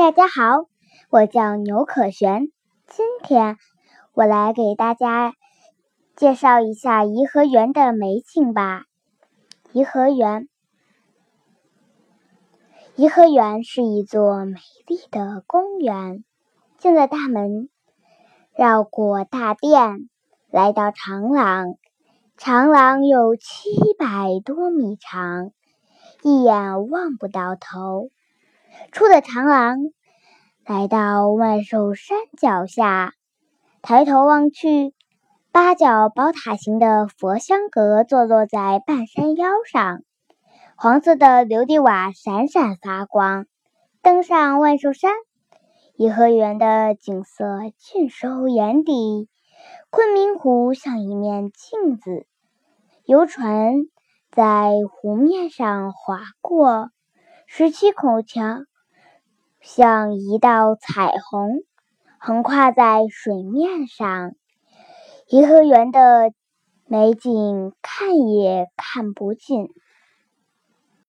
大家好，我叫牛可璇。今天我来给大家介绍一下颐和园的美景吧。颐和园，颐和园是一座美丽的公园。进了大门，绕过大殿，来到长廊。长廊有七百多米长，一眼望不到头。出了长廊，来到万寿山脚下，抬头望去，八角宝塔形的佛香阁坐落在半山腰上，黄色的琉璃瓦闪闪发光。登上万寿山，颐和园的景色尽收眼底。昆明湖像一面镜子，游船在湖面上划过，十七孔桥。像一道彩虹，横跨在水面上。颐和园的美景看也看不尽。